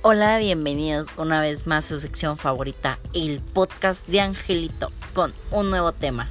Hola, bienvenidos una vez más a su sección favorita, el podcast de Angelito, con un nuevo tema.